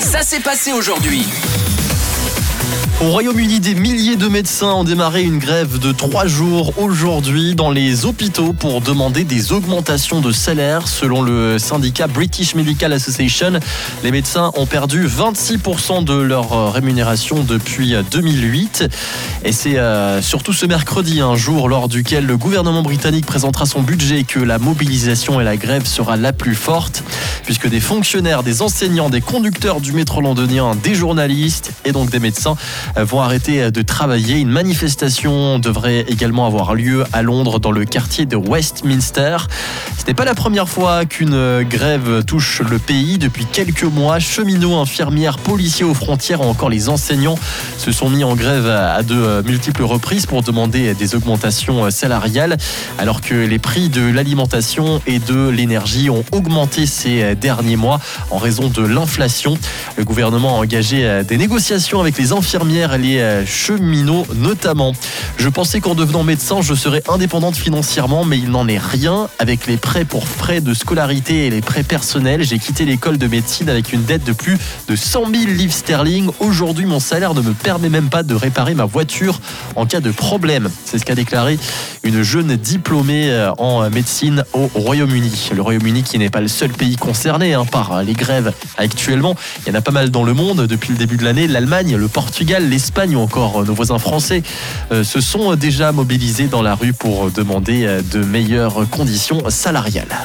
Ça s'est passé aujourd'hui. Au Royaume-Uni, des milliers de médecins ont démarré une grève de trois jours aujourd'hui dans les hôpitaux pour demander des augmentations de salaire. Selon le syndicat British Medical Association, les médecins ont perdu 26% de leur rémunération depuis 2008. Et c'est euh, surtout ce mercredi, un jour lors duquel le gouvernement britannique présentera son budget, que la mobilisation et la grève sera la plus forte, puisque des fonctionnaires, des enseignants, des conducteurs du métro londonien, des journalistes et donc des médecins vont arrêter de travailler. Une manifestation devrait également avoir lieu à Londres dans le quartier de Westminster. Ce n'est pas la première fois qu'une grève touche le pays. Depuis quelques mois, cheminots, infirmières, policiers aux frontières ou encore les enseignants se sont mis en grève à de multiples reprises pour demander des augmentations salariales alors que les prix de l'alimentation et de l'énergie ont augmenté ces derniers mois en raison de l'inflation. Le gouvernement a engagé des négociations avec les infirmières et les euh, cheminots notamment. Je pensais qu'en devenant médecin, je serais indépendante financièrement, mais il n'en est rien. Avec les prêts pour frais de scolarité et les prêts personnels, j'ai quitté l'école de médecine avec une dette de plus de 100 000 livres sterling. Aujourd'hui, mon salaire ne me permet même pas de réparer ma voiture en cas de problème. C'est ce qu'a déclaré une jeune diplômée euh, en médecine au Royaume-Uni. Le Royaume-Uni qui n'est pas le seul pays concerné hein, par les grèves actuellement. Il y en a pas mal dans le monde depuis le début de l'année. L'Allemagne, le Portugal, l'Espagne ou encore euh, nos voisins français euh, se sont déjà mobilisés dans la rue pour demander euh, de meilleures conditions salariales.